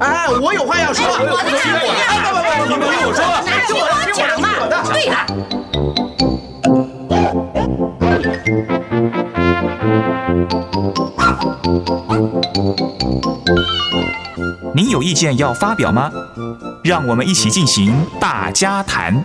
哎，我有话要说，我的听我的，你们听我说，那听我讲嘛。对了，您有意见要发表吗？让我们一起进行大家谈。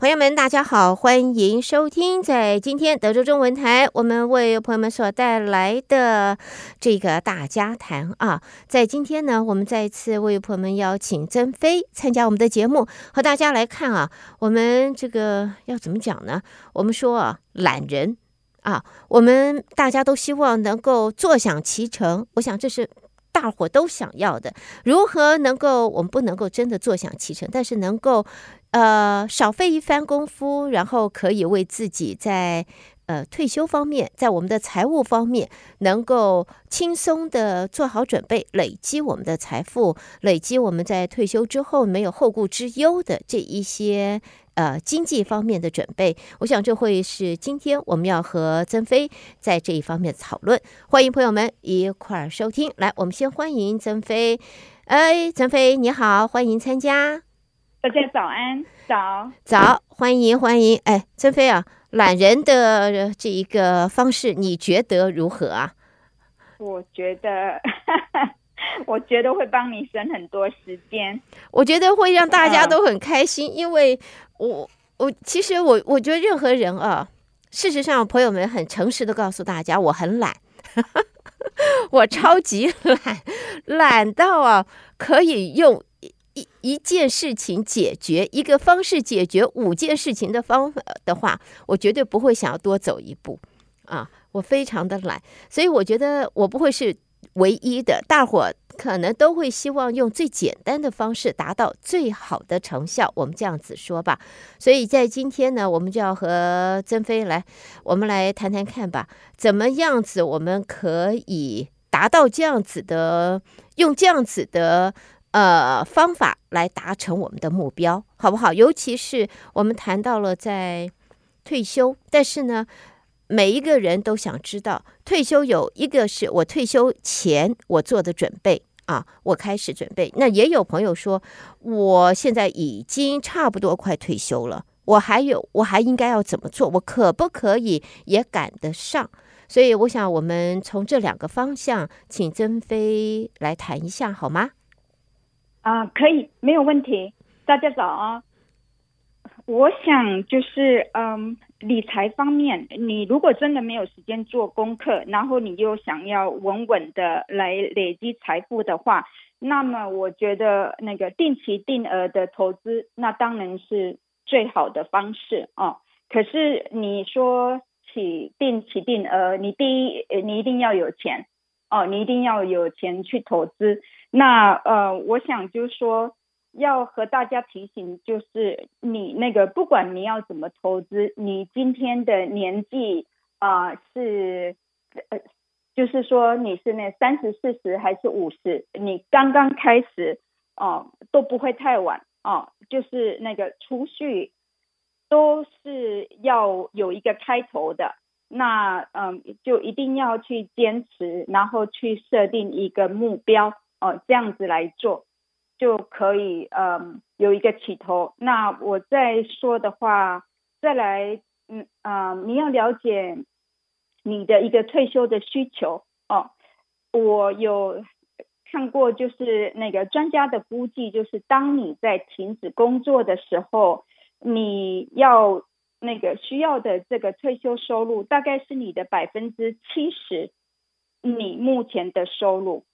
朋友们，大家好，欢迎收听在今天德州中文台，我们为朋友们所带来的这个大家谈啊。在今天呢，我们再一次为朋友们邀请曾飞参加我们的节目，和大家来看啊，我们这个要怎么讲呢？我们说啊，懒人啊，我们大家都希望能够坐享其成，我想这是。大伙都想要的，如何能够？我们不能够真的坐享其成，但是能够，呃，少费一番功夫，然后可以为自己在呃退休方面，在我们的财务方面，能够轻松的做好准备，累积我们的财富，累积我们在退休之后没有后顾之忧的这一些。呃，经济方面的准备，我想这会是今天我们要和曾飞在这一方面讨论。欢迎朋友们一块儿收听。来，我们先欢迎曾飞。哎，曾飞你好，欢迎参加。大家早安，早早，欢迎欢迎。哎，曾飞啊，懒人的这一个方式，你觉得如何啊？我觉得。我觉得会帮你省很多时间，我觉得会让大家都很开心，因为我我其实我我觉得任何人啊，事实上朋友们很诚实的告诉大家，我很懒，我超级懒，懒到啊可以用一一件事情解决一个方式解决五件事情的方法的话，我绝对不会想要多走一步啊，我非常的懒，所以我觉得我不会是唯一的，大伙。可能都会希望用最简单的方式达到最好的成效，我们这样子说吧。所以在今天呢，我们就要和曾飞来，我们来谈谈看吧，怎么样子我们可以达到这样子的，用这样子的呃方法来达成我们的目标，好不好？尤其是我们谈到了在退休，但是呢。每一个人都想知道退休有一个是我退休前我做的准备啊，我开始准备。那也有朋友说，我现在已经差不多快退休了，我还有我还应该要怎么做？我可不可以也赶得上？所以我想我们从这两个方向，请曾飞来谈一下好吗？啊，可以，没有问题。大家早啊。我想就是，嗯，理财方面，你如果真的没有时间做功课，然后你又想要稳稳的来累积财富的话，那么我觉得那个定期定额的投资，那当然是最好的方式哦。可是你说起定期定额，你第一，你一定要有钱哦，你一定要有钱去投资。那呃，我想就是说。要和大家提醒，就是你那个不管你要怎么投资，你今天的年纪啊、是呃，就是说你是那三十、四十还是五十，你刚刚开始哦、都不会太晚哦、就是那个储蓄都是要有一个开头的，那嗯、就一定要去坚持，然后去设定一个目标哦、这样子来做。就可以嗯有一个起头。那我再说的话，再来嗯啊、你要了解你的一个退休的需求哦。我有看过，就是那个专家的估计，就是当你在停止工作的时候，你要那个需要的这个退休收入，大概是你的百分之七十，你目前的收入，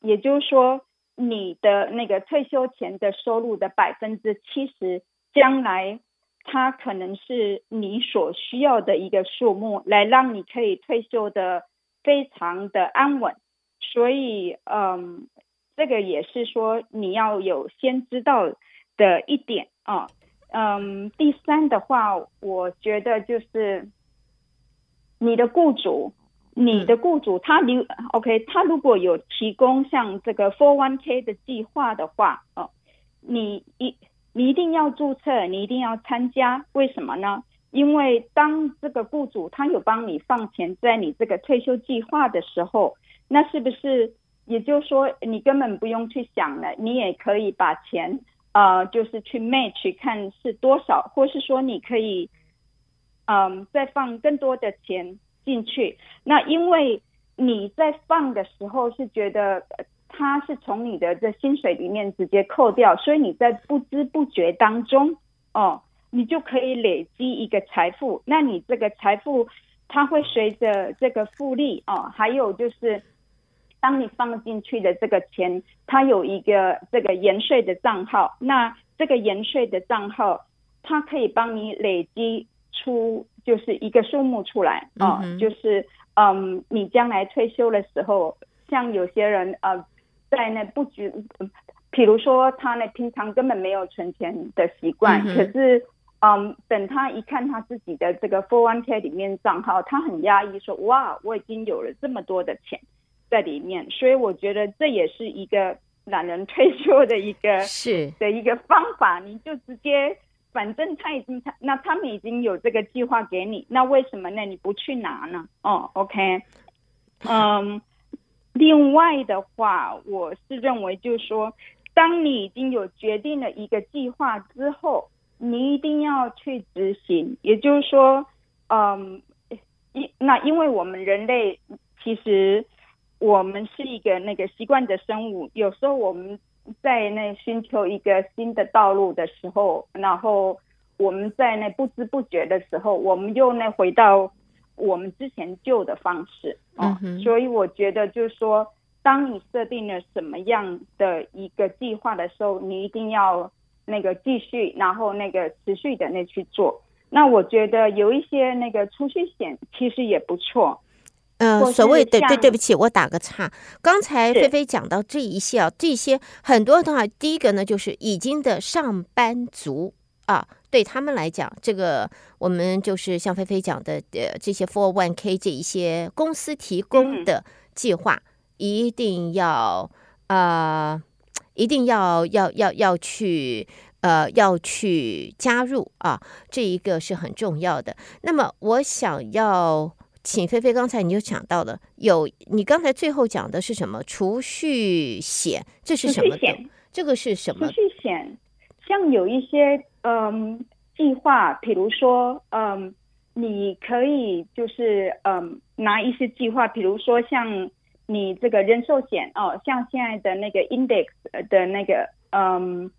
也就是说。你的那个退休前的收入的百分之七十，将来它可能是你所需要的一个数目，来让你可以退休的非常的安稳所以嗯，这个也是说你要有先知道的一点啊。嗯，第三的话，我觉得就是你的雇主，你的雇主他留、OK，他如果有提供像这个 401k 的计划的话，哦，你一你一定要注册，你一定要参加，为什么呢？因为当这个雇主他有帮你放钱在你这个退休计划的时候，那是不是也就是说你根本不用去想了，你也可以把钱。呃，就是去 match 看是多少，或是说你可以，嗯、再放更多的钱进去。那因为你在放的时候是觉得它是从你的这薪水里面直接扣掉，所以你在不知不觉当中，哦，你就可以累积一个财富。那你这个财富，它会随着这个复利哦，还有就是。当你放进去的这个钱，它有一个这个延税的账号，那这个延税的账号，它可以帮你累积出就是一个数目出来啊、嗯哦，就是嗯，你将来退休的时候，像有些人呃，在那不举，比如说他呢平常根本没有存钱的习惯，嗯、可是嗯，等他一看他自己的这个 401k 里面账号，他很压抑说，哇，我已经有了这么多的钱。在里面，所以我觉得这也是一个懒人退休的一个 是的一个方法。你就直接，反正他已经他那他们已经有这个计划给你，那为什么呢？你不去拿呢？哦，OK，嗯，另外的话，我是认为就是说，当你已经有决定了一个计划之后，你一定要去执行。也就是说，嗯，因那因为我们人类其实。我们是一个那个习惯的生物，有时候我们在那寻求一个新的道路的时候，然后我们在那不知不觉的时候，我们又那回到我们之前旧的方式啊。嗯哼。所以我觉得就是说，当你设定了什么样的一个计划的时候，你一定要那个继续，然后那个持续的那去做。那我觉得有一些那个储蓄险其实也不错。嗯、呃，所谓对对，对不起，我打个岔。刚才菲菲讲到这一些啊，这些很多的话，第一个呢，就是已经的上班族啊，对他们来讲，这个我们就是像菲菲讲的，呃，这些 for one K 这一些公司提供的计划，一定要呃，一定要要要要去呃要去加入啊，这一个是很重要的。那么我想要。请菲菲，刚才你就讲到了，有你刚才最后讲的是什么储蓄险？这是什么险？这个是什么？储蓄险，像有一些嗯计划，比如说嗯，你可以就是嗯拿一些计划，比如说像你这个人寿险哦，像现在的那个 index 的那个嗯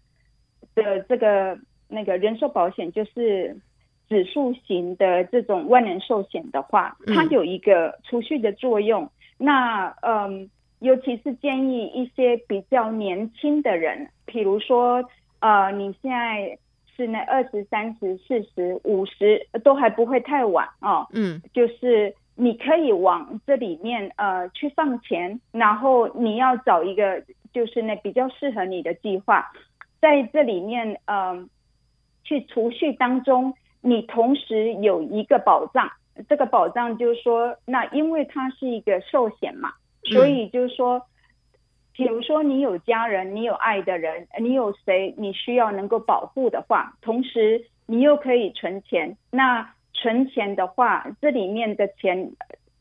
的这个那个人寿保险就是。指数型的这种万能寿险的话，它有一个储蓄的作用。嗯、那嗯，尤其是建议一些比较年轻的人，比如说呃，你现在是那二十三十四十五十都还不会太晚哦。嗯，就是你可以往这里面呃去放钱，然后你要找一个就是那比较适合你的计划，在这里面嗯、呃、去储蓄当中。你同时有一个保障，这个保障就是说，那因为它是一个寿险嘛，所以就是说，比如说你有家人，你有爱的人，你有谁你需要能够保护的话，同时你又可以存钱。那存钱的话，这里面的钱，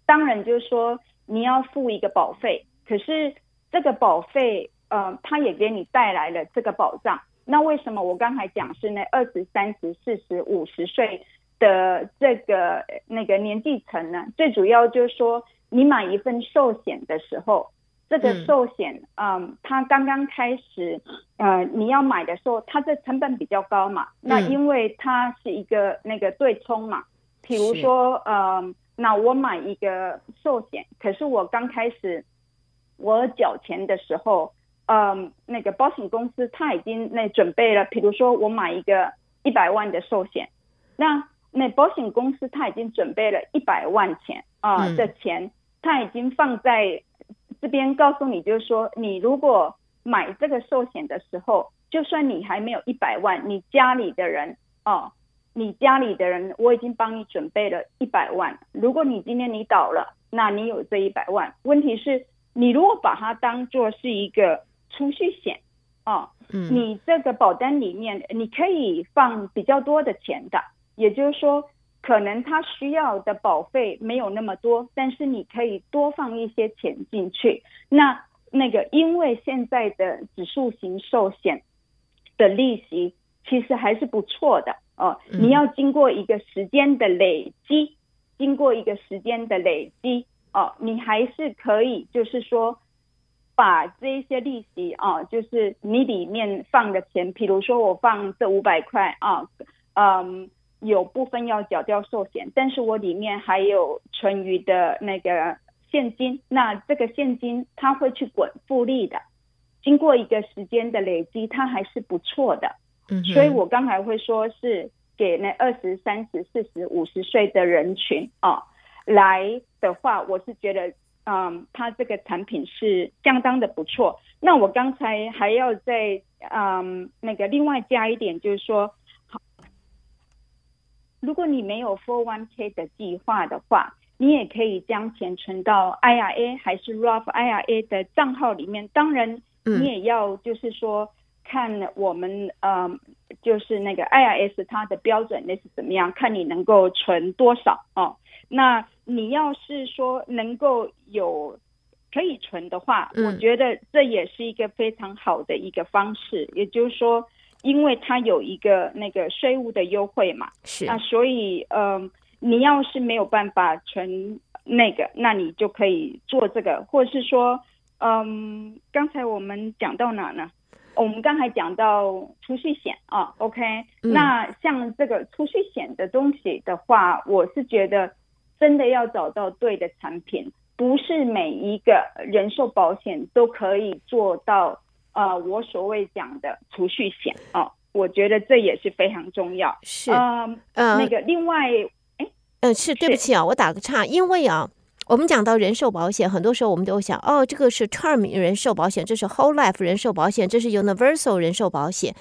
当然就是说你要付一个保费，可是这个保费，呃，它也给你带来了这个保障。那为什么我刚才讲是那二十三十四十五十岁的这个那个年纪层呢？最主要就是说，你买一份寿险的时候，这个寿险，嗯，嗯，它刚刚开始，呃，你要买的时候，它的成本比较高嘛。那因为它是一个那个对冲嘛，比如说，呃，那我买一个寿险，可是我刚开始我缴钱的时候。嗯，那个保险公司他已经那准备了，比如说我买一个一百万的寿险，那那保险公司他已经准备了一百万钱啊、呃、的钱，他已经放在这这边告诉你，就是说，你如果买这个寿险的时候，就算你还没有一百万，你家里的人哦，你家里的人，我已经帮你准备了一百万。如果你今天你倒了，那你有这一百万。问题是，你如果把它当做是一个储蓄险哦，嗯，你这个保单里面你可以放比较多的钱的，也就是说。可能他需要的保费没有那么多，但是你可以多放一些钱进去。那那个，因为现在的指数型寿险的利息其实还是不错的哦。你要经过一个时间的累积，经过一个时间的累积哦，你还是可以，就是说把这一些利息啊，就是你里面放的钱，比如说我放这五百块啊，嗯。有部分要缴掉寿险，但是我里面还有存余的那个现金，那这个现金它会去滚复利的，经过一个时间的累积，它还是不错的。嗯，所以我刚才会说是给那二十三十四十五十岁的人群啊来的话，我是觉得，嗯，它这个产品是相当的不错。那我刚才还要再嗯那个另外加一点，就是说。如果你没有 401k 的计划的话，你也可以将钱存到 IRA 还是 Roth IRA 的账号里面。当然，你也要就是说看我们呃，就是那个 IRS 它的标准那是怎么样，看你能够存多少哦。那你要是说能够有可以存的话，我觉得这也是一个非常好的一个方式，也就是说。因为它有一个那个税务的优惠嘛，是啊，所以嗯、呃，你要是没有办法存那个，那你就可以做这个，或者是说，嗯、呃，刚才我们讲到哪呢？我们刚才讲到储蓄险啊，OK，、嗯、那像这个储蓄险的东西的话，我是觉得真的要找到对的产品，不是每一个人寿保险都可以做到。呃，我所谓讲的储蓄险哦，我觉得这也是非常重要。是，呃，呃那个另外，哎，嗯，是对不起啊，我打个岔，因为啊，我们讲到人寿保险，很多时候我们都想，哦，这个是 term 人寿保险，这是 whole life 人寿保险，这是 universal 人寿保险，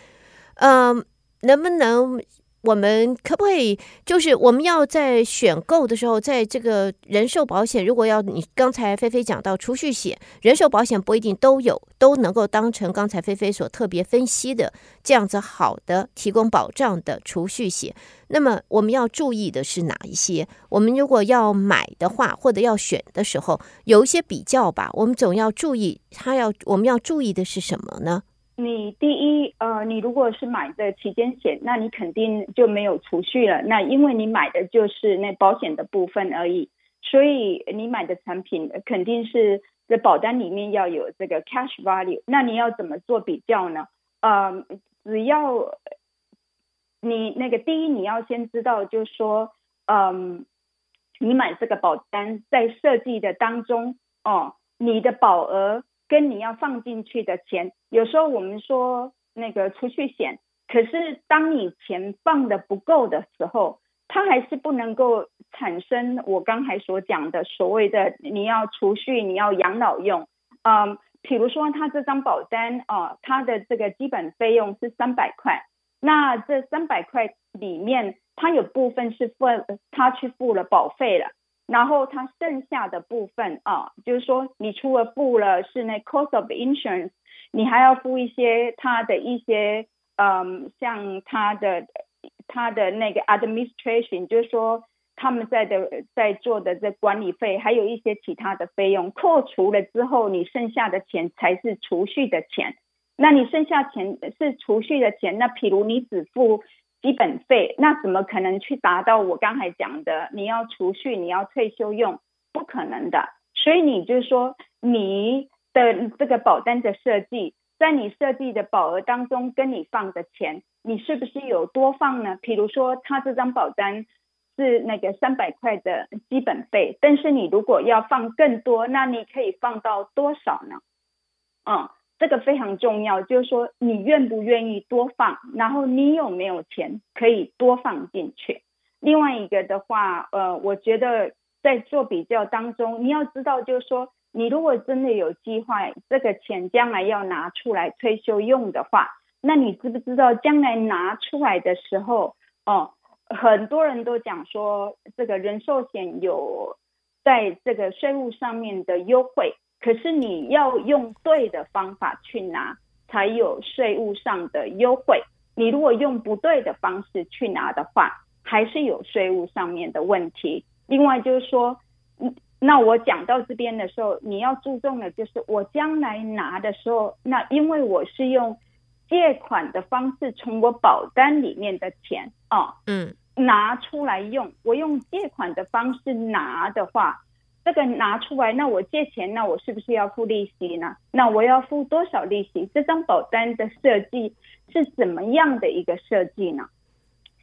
嗯、呃，能不能？我们可不可以，就是我们要在选购的时候，在这个人寿保险，如果要你刚才菲菲讲到储蓄险，人寿保险不一定都有，都能够当成刚才菲菲所特别分析的这样子好的提供保障的储蓄险。那么我们要注意的是哪一些？我们如果要买的话，或者要选的时候，有一些比较吧。我们总要注意，它要我们要注意的是什么呢？你第一，呃，你如果是买的期间险，那你肯定就没有储蓄了。那因为你买的就是那保险的部分而已，所以你买的产品肯定是这保单里面要有这个 cash value。那你要怎么做比较呢？呃，只要你那个第一，你要先知道，就是说，嗯、你买这个保单在设计的当中，哦、你的保额。跟你要放进去的钱，有时候我们说那个储蓄险，可是当你钱放的不够的时候，它还是不能够产生我刚才所讲的所谓的你要储蓄，你要养老用。嗯，比如说他这张保单啊，它的这个基本费用是三百块，那这三百块里面，它有部分是付他去付了保费了。然后它剩下的部分啊，就是说你除了付了是那 cost of insurance，你还要付一些它的一些嗯，像它的它的那个 administration，就是说他们在的在做的这管理费，还有一些其他的费用，扣除了之后，你剩下的钱才是储蓄的钱。那你剩下钱是储蓄的钱，那譬如你只付。基本费，那怎么可能去达到我刚才讲的？你要储蓄，你要退休用，不可能的。所以你就是说，你的这个保单的设计，在你设计的保额当中，跟你放的钱，你是不是有多放呢？比如说，他这张保单是那个三百块的基本费，但是你如果要放更多，那你可以放到多少呢？嗯。这个非常重要，就是说你愿不愿意多放，然后你有没有钱可以多放进去。另外一个的话，呃，我觉得在做比较当中，你要知道，就是说你如果真的有计划，这个钱将来要拿出来退休用的话，那你知不知道将来拿出来的时候，哦，很多人都讲说这个人寿险有在这个税务上面的优惠，可是你要用对的方法去拿，才有税务上的优惠。你如果用不对的方式去拿的话，还是有税务上面的问题。另外就是说，嗯。那我讲到这边的时候，你要注重的就是我将来拿的时候，那因为我是用借款的方式从我保单里面的钱啊，嗯，拿出来用。我用借款的方式拿的话，这个拿出来，那我借钱，那我是不是要付利息呢？那我要付多少利息？这张保单的设计是怎么样的一个设计呢？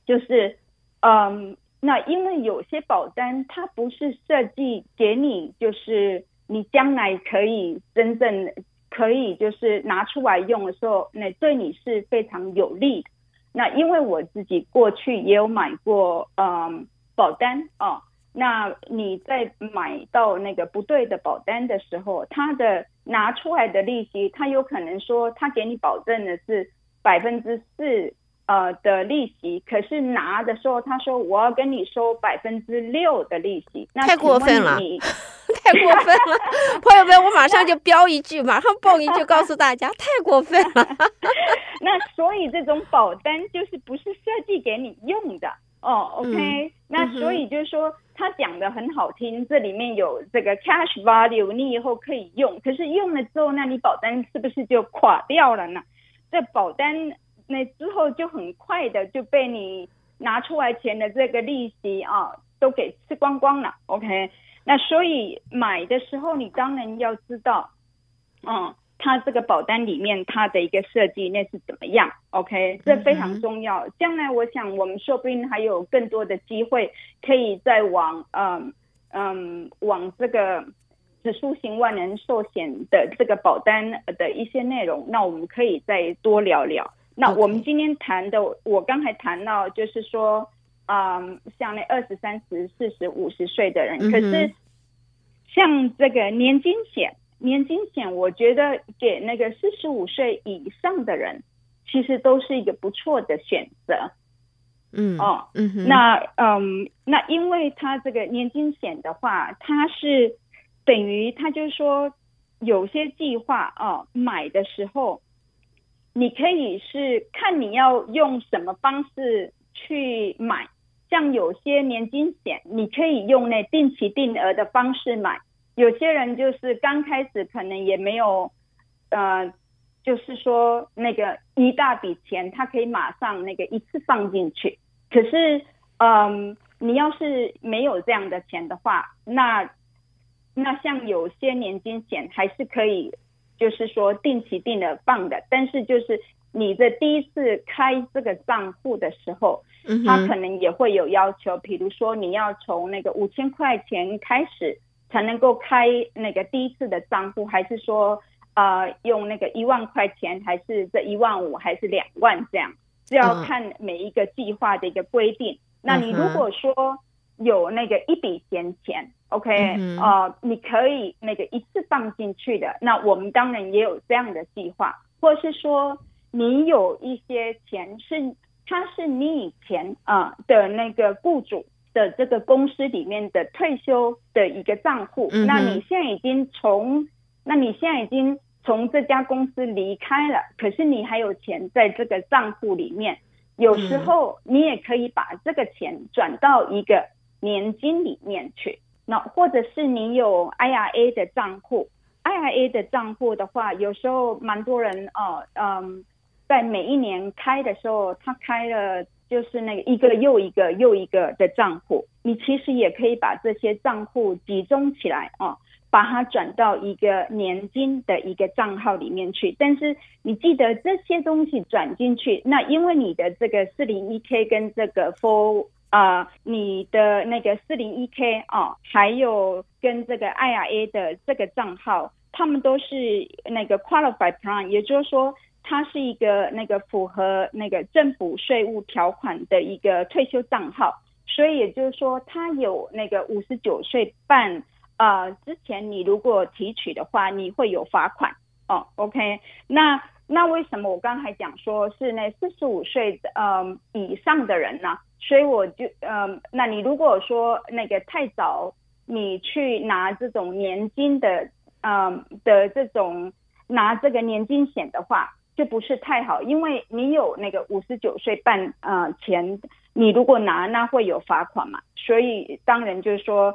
就是，嗯。那因为有些保单它不是设计给你，就是你将来可以真正可以就是拿出来用的时候，那对你是非常有利的。那因为我自己过去也有买过嗯保单哦，那你在买到那个不对的保单的时候，他的拿出来的利息，他有可能说他给你保证的是百分之四。呃的利息，可是拿的时候他说我要跟你收百分之六的利息，那太过分了，太过分了，朋友们，我马上就标一句，马上蹦一句告诉大家，太过分了。那所以这种保单就是不是设计给你用的哦，OK？、嗯、那所以就是说他讲的很好听，这里面有这个 cash value，你以后可以用，可是用了之后，那你保单是不是就垮掉了呢？这保单。那之后就很快的就被你拿出来钱的这个利息啊，都给吃光光了。OK，那所以买的时候你当然要知道，嗯，它这个保单里面它的一个设计那是怎么样。OK，这非常重要。将来我想我们说不定还有更多的机会可以再往嗯嗯往这个指数型万能寿险的这个保单的一些内容，那我们可以再多聊聊。那我们今天谈的.我刚才谈到，就是说，嗯，像那二十三十、四十、五十岁的人，mm -hmm. 可是像这个年金险，年金险，我觉得给那个四十五岁以上的人，其实都是一个不错的选择。嗯、mm -hmm. 哦，嗯、mm -hmm. 那嗯，那因为他这个年金险的话，它是等于他就是说，有些计划哦，买的时候。你可以是看你要用什么方式去买，像有些年金险，你可以用那定期定额的方式买。有些人就是刚开始可能也没有，呃，就是说那个一大笔钱，他可以马上那个一次放进去。可是，嗯，你要是没有这样的钱的话，那那像有些年金险还是可以。就是说定期定的放的，但是就是你的第一次开这个账户的时候，他可能也会有要求，比如说你要从那个五千块钱开始才能够开那个第一次的账户，还是说呃用那个一万块钱，还是这一万五，还是两万这样，是要看每一个计划的一个规定。那你如果说有那个一笔闲钱。OK，嗯、呃，你可以那个一次放进去的，那我们当然也有这样的计划，或是说你有一些钱是，他是你以前啊、呃、的那个雇主的这个公司里面的退休的一个账户、嗯，那你现在已经从，那你现在已经从这家公司离开了，可是你还有钱在这个账户里面，有时候你也可以把这个钱转到一个年金里面去。那或者是你有 IRA 的账户，IRA 的账户的话，有时候蛮多人哦，嗯，在每一年开的时候，他开了就是那个一个又一个又一个的账户，你其实也可以把这些账户集中起来哦，把它转到一个年金的一个账号里面去。但是你记得这些东西转进去，那因为你的这个四零一 K 跟这个 for 啊、你的那个四零一 K 啊，还有跟这个 IRA 的这个账号，他们都是那个 qualified plan，也就是说，它是一个那个符合那个政府税务条款的一个退休账号，所以也就是说，它有那个五十九岁半呃之前你如果提取的话，你会有罚款哦。OK，那那为什么我刚才讲说是那四十五岁呃以上的人呢？所以我就呃，那你如果说那个太早你去拿这种年金的呃的这种拿这个年金险的话，就不是太好，因为你有那个五十九岁半呃前，你如果拿那会有罚款嘛，所以当然就是说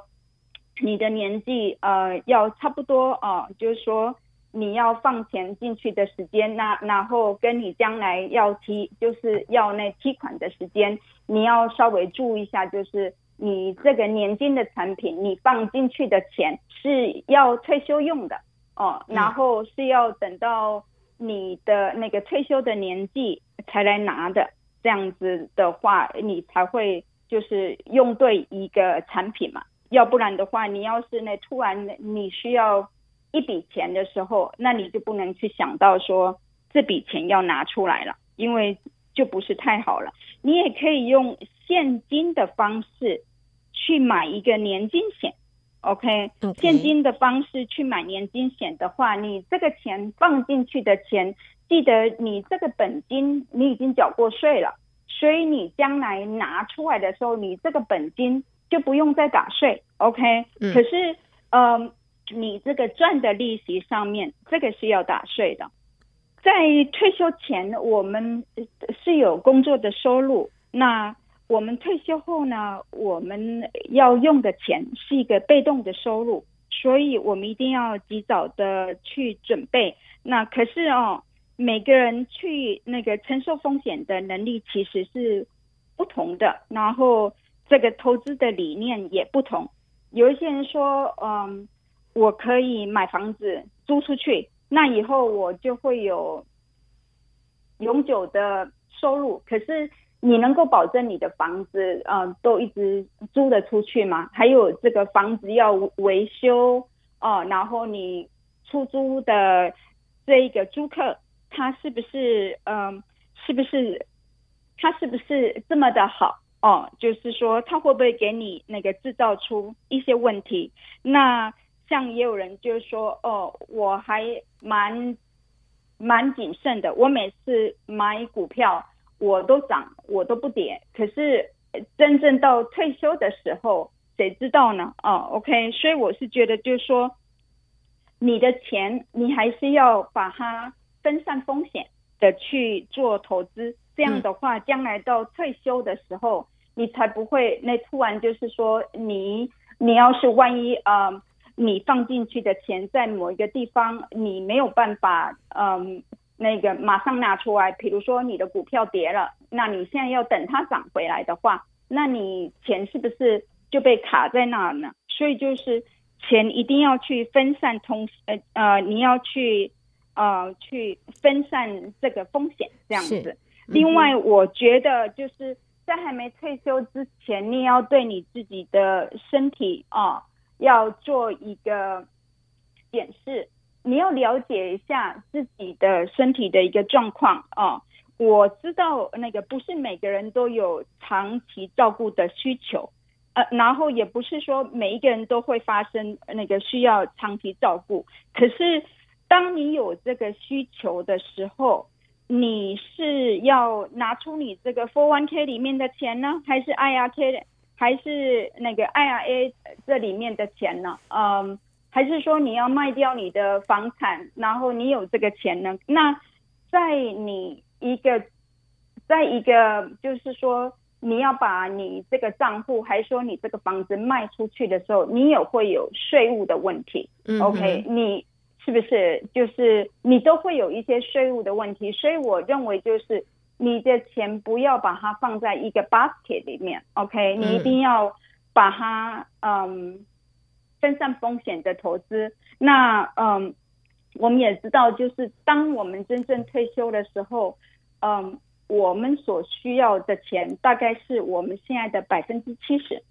你的年纪呃要差不多哦、呃，就是说你要放钱进去的时间，那然后跟你将来要提就是要那提款的时间，你要稍微注意一下，就是你这个年金的产品，你放进去的钱是要退休用的哦、呃，然后是要等到。你的那个退休的年纪才来拿的，这样子的话，你才会就是用对一个产品嘛。要不然的话，你要是那突然你需要一笔钱的时候，那你就不能去想到说这笔钱要拿出来了，因为就不是太好了。你也可以用现金的方式去买一个年金险。OK，现金的方式去买年金险的话，你这个钱放进去的钱，记得你这个本金你已经缴过税了，所以你将来拿出来的时候，你这个本金就不用再打税。OK，可是，呃，你这个赚的利息上面，这个是要打税的。在退休前，我们是有工作的收入，那。我们退休后呢，我们要用的钱是一个被动的收入，所以我们一定要及早的去准备。那可是哦，每个人去那个承受风险的能力其实是不同的，然后这个投资的理念也不同。有一些人说，嗯，我可以买房子租出去，那以后我就会有永久的收入。可是。你能够保证你的房子，呃，都一直租得出去吗？还有这个房子要维修哦，然后你出租的这一个租客，他是不是，嗯、是不是，他是不是这么的好哦？就是说，他会不会给你那个制造出一些问题？那像也有人就是说，哦，我还蛮蛮谨慎的，我每次买股票。我都涨，我都不跌。可是真正到退休的时候，谁知道呢？哦，OK，所以我是觉得，就是说，你的钱，你还是要把它分散风险的去做投资。这样的话，将来到退休的时候，你才不会那突然就是说，你你要是万一呃，你放进去的钱在某一个地方，你没有办法嗯。呃那个马上拿出来，比如说你的股票跌了，那你现在要等它涨回来的话，那你钱是不是就被卡在那儿呢？所以就是钱一定要去分散通，呃呃，你要去呃去分散这个风险这样子。另外，我觉得就是在还没退休之前，你要对你自己的身体啊，呃，要做一个检视。你要了解一下自己的身体的一个状况啊！我知道那个不是每个人都有长期照顾的需求，呃，然后也不是说每一个人都会发生那个需要长期照顾。可是当你有这个需求的时候，你是要拿出你这个 401k 里面的钱呢，还是 IRA 还是那个 IRA 这里面的钱呢？嗯。还是说你要卖掉你的房产，然后你有这个钱呢？那在你一个，在一个就是说你要把你这个账户，还是说你这个房子卖出去的时候，你也会有税务的问题。嗯，OK，你是不是就是你都会有一些税务的问题？所以我认为就是你的钱不要把它放在一个 basket 里面，OK，你一定要把它嗯。分散风险的投资，那嗯，我们也知道，就是当我们真正退休的时候，嗯，我们所需要的钱大概是我们现在的百分之七十。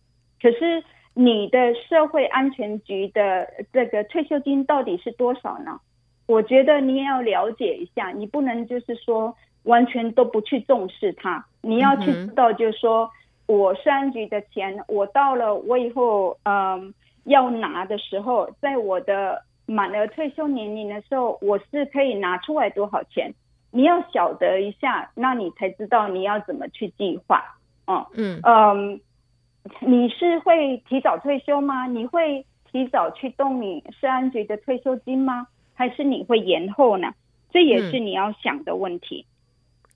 可是你的社会安全局的这个退休金到底是多少呢？我觉得你也要了解一下，你不能就是说完全都不去重视它，你要去知道，就是说我社安局的钱，我到了我以后，嗯。要拿的时候，在我的满了退休年龄的时候，我是可以拿出来多少钱？你要晓得一下，那你才知道你要怎么去计划。嗯嗯嗯，你是会提早退休吗？你会提早去动你社安局的退休金吗？还是你会延后呢？这也是你要想的问题。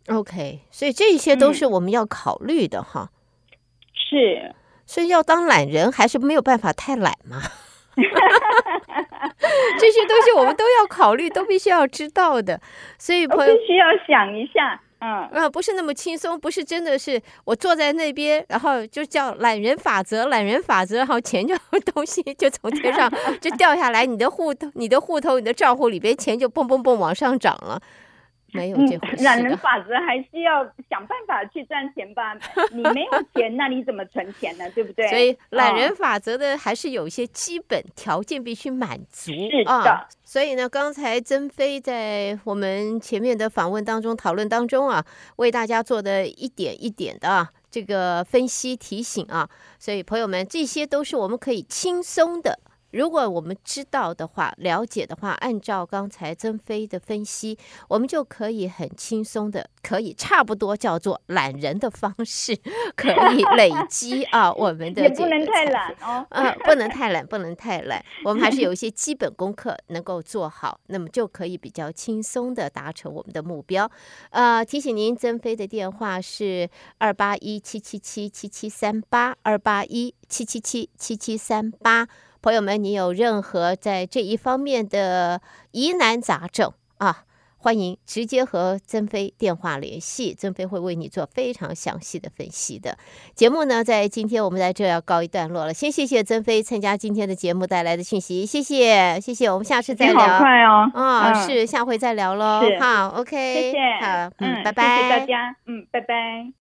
嗯、OK，所以这一些都是我们要考虑的哈。嗯、是，所以要当懒人还是没有办法太懒嘛。这些东西我们都要考虑，都必须要知道的。所以朋友必须要想一下。嗯，呃，不是那么轻松，不是真的是我坐在那边，然后就叫懒人法则，懒人法则，然后钱就 东西就从天上就掉下来，你的户头、你的户头、你的账户里边钱就蹦蹦蹦往上涨了。没有这回事。懒人法则还是要想办法去赚钱吧。你没有 钱，那你怎么存钱呢？对不对？所以懒人法则的还是有一些基本条件必须满足。是的。啊、所以呢，刚才曾飞在我们前面的访问当中、讨论当中啊，为大家做的一点一点的啊这个分析提醒啊，所以朋友们，这些都是我们可以轻松的。如果我们知道的话，了解的话，按照刚才曾飞的分析，我们就可以很轻松的，可以差不多叫做懒人的方式，可以 累积啊我们的。也不能太懒哦，嗯，不能太懒，不能太懒，我们还是有一些基本功课能够做好，那么就可以比较轻松的达成我们的目标。呃，提醒您，曾飞的电话是二八一七七七七七三八二八一七七七七七三八。朋友们，你有任何在这一方面的疑难杂症啊？欢迎直接和曾飞电话联系，曾飞会为你做非常详细的分析的。节目呢，在今天我们在这要告一段落了，先谢谢曾飞参加今天的节目带来的讯息，谢谢，谢谢，我们下次再聊。好快哦，啊、哦，是，下回再聊喽。好，OK，谢谢，好，嗯，嗯，拜拜，谢谢大家，嗯，拜拜。